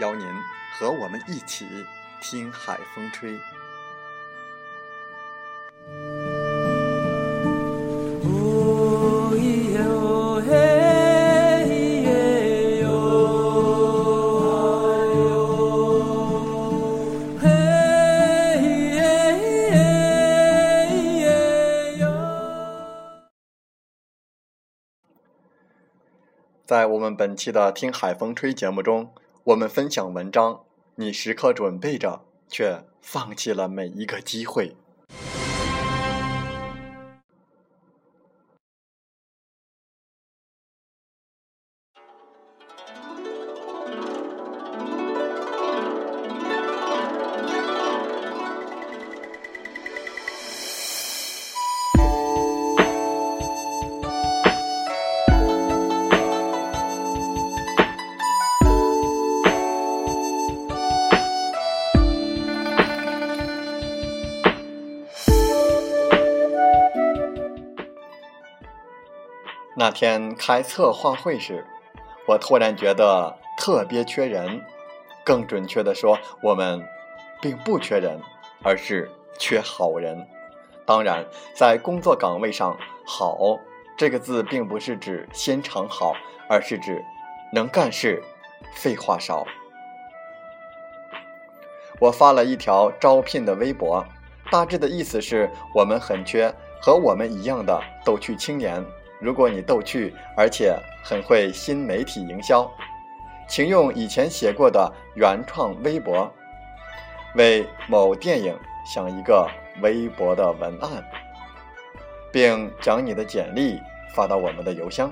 邀您和我们一起听海风吹。在我们本期的《听海风吹》节目中。我们分享文章，你时刻准备着，却放弃了每一个机会。那天开策划会时，我突然觉得特别缺人。更准确的说，我们并不缺人，而是缺好人。当然，在工作岗位上，“好”这个字并不是指心肠好，而是指能干事、废话少。我发了一条招聘的微博，大致的意思是我们很缺和我们一样的逗趣青年。如果你逗趣，而且很会新媒体营销，请用以前写过的原创微博，为某电影想一个微博的文案，并将你的简历发到我们的邮箱。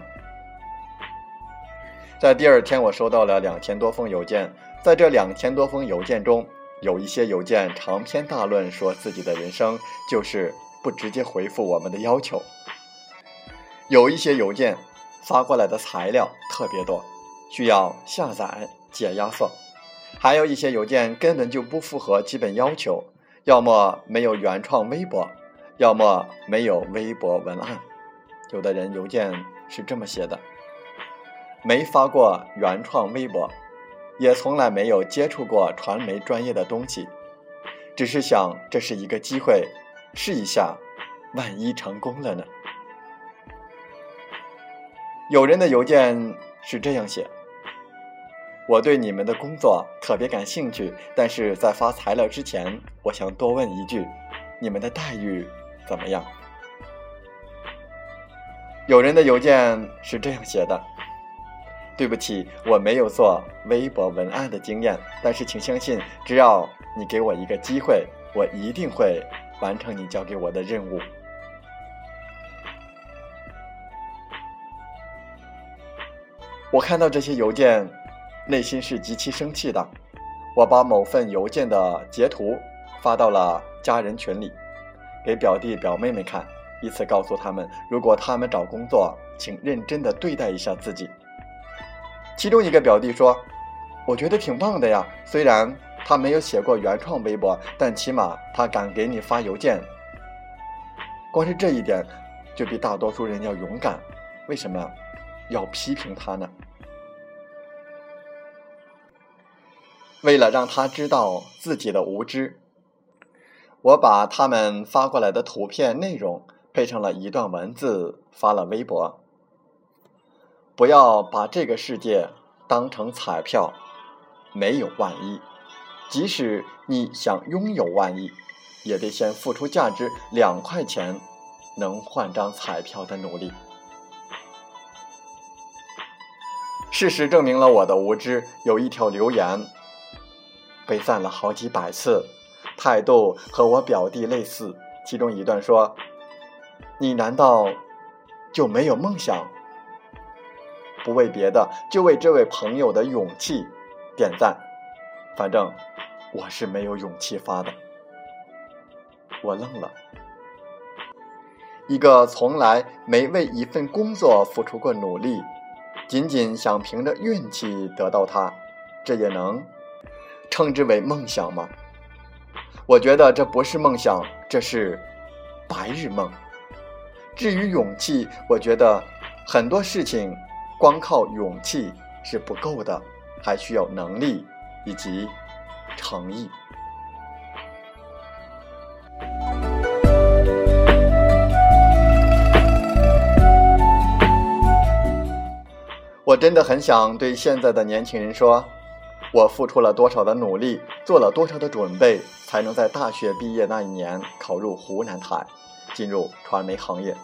在第二天，我收到了两千多封邮件，在这两千多封邮件中，有一些邮件长篇大论，说自己的人生就是不直接回复我们的要求。有一些邮件发过来的材料特别多，需要下载解压缩；还有一些邮件根本就不符合基本要求，要么没有原创微博，要么没有微博文案。有的人邮件是这么写的：没发过原创微博，也从来没有接触过传媒专业的东西，只是想这是一个机会，试一下，万一成功了呢？有人的邮件是这样写：“我对你们的工作特别感兴趣，但是在发材料之前，我想多问一句，你们的待遇怎么样？”有人的邮件是这样写的：“对不起，我没有做微博文案的经验，但是请相信，只要你给我一个机会，我一定会完成你交给我的任务。”我看到这些邮件，内心是极其生气的。我把某份邮件的截图发到了家人群里，给表弟表妹们看，以此告诉他们：如果他们找工作，请认真的对待一下自己。其中一个表弟说：“我觉得挺棒的呀，虽然他没有写过原创微博，但起码他敢给你发邮件。光是这一点，就比大多数人要勇敢。为什么？”要批评他呢？为了让他知道自己的无知，我把他们发过来的图片内容配上了一段文字发了微博：不要把这个世界当成彩票，没有万一。即使你想拥有万亿，也得先付出价值两块钱能换张彩票的努力。事实证明了我的无知。有一条留言被赞了好几百次，态度和我表弟类似。其中一段说：“你难道就没有梦想？”不为别的，就为这位朋友的勇气点赞。反正。我是没有勇气发的，我愣了。一个从来没为一份工作付出过努力，仅仅想凭着运气得到它，这也能称之为梦想吗？我觉得这不是梦想，这是白日梦。至于勇气，我觉得很多事情光靠勇气是不够的，还需要能力以及。诚意，我真的很想对现在的年轻人说：我付出了多少的努力，做了多少的准备，才能在大学毕业那一年考入湖南台，进入传媒行业？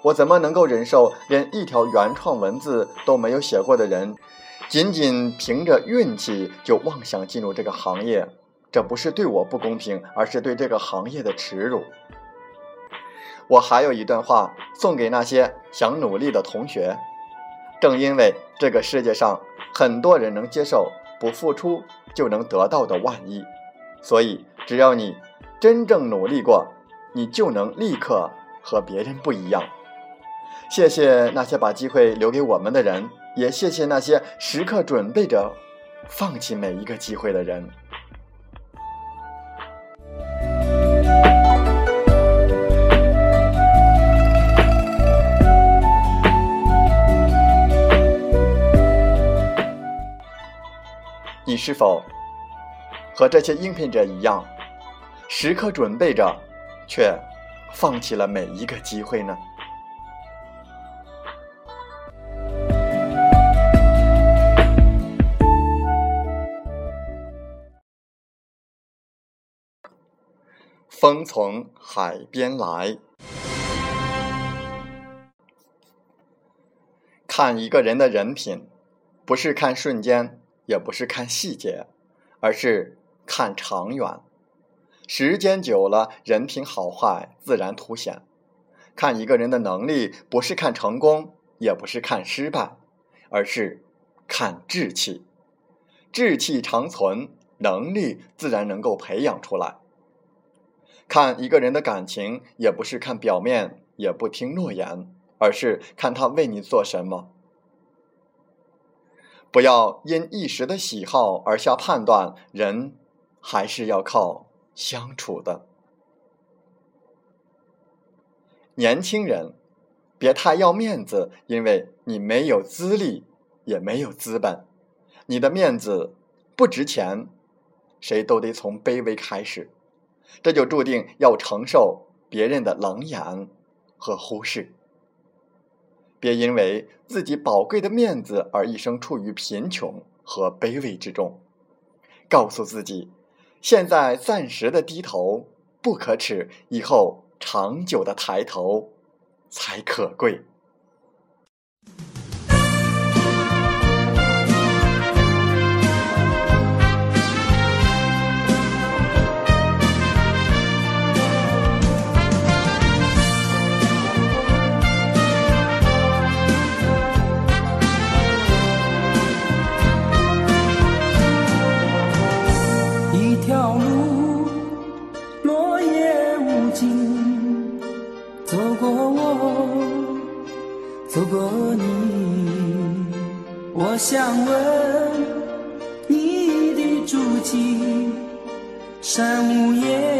我怎么能够忍受连一条原创文字都没有写过的人？仅仅凭着运气就妄想进入这个行业，这不是对我不公平，而是对这个行业的耻辱。我还有一段话送给那些想努力的同学：正因为这个世界上很多人能接受不付出就能得到的万一，所以只要你真正努力过，你就能立刻和别人不一样。谢谢那些把机会留给我们的人。也谢谢那些时刻准备着放弃每一个机会的人。你是否和这些应聘者一样，时刻准备着，却放弃了每一个机会呢？风从海边来，看一个人的人品，不是看瞬间，也不是看细节，而是看长远。时间久了，人品好坏自然凸显。看一个人的能力，不是看成功，也不是看失败，而是看志气。志气长存，能力自然能够培养出来。看一个人的感情，也不是看表面，也不听诺言，而是看他为你做什么。不要因一时的喜好而下判断，人还是要靠相处的。年轻人，别太要面子，因为你没有资历，也没有资本，你的面子不值钱，谁都得从卑微开始。这就注定要承受别人的冷眼和忽视。别因为自己宝贵的面子而一生处于贫穷和卑微之中。告诉自己，现在暂时的低头不可耻，以后长久的抬头才可贵。我想问你的足迹，山无言，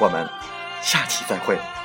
我们下期再会。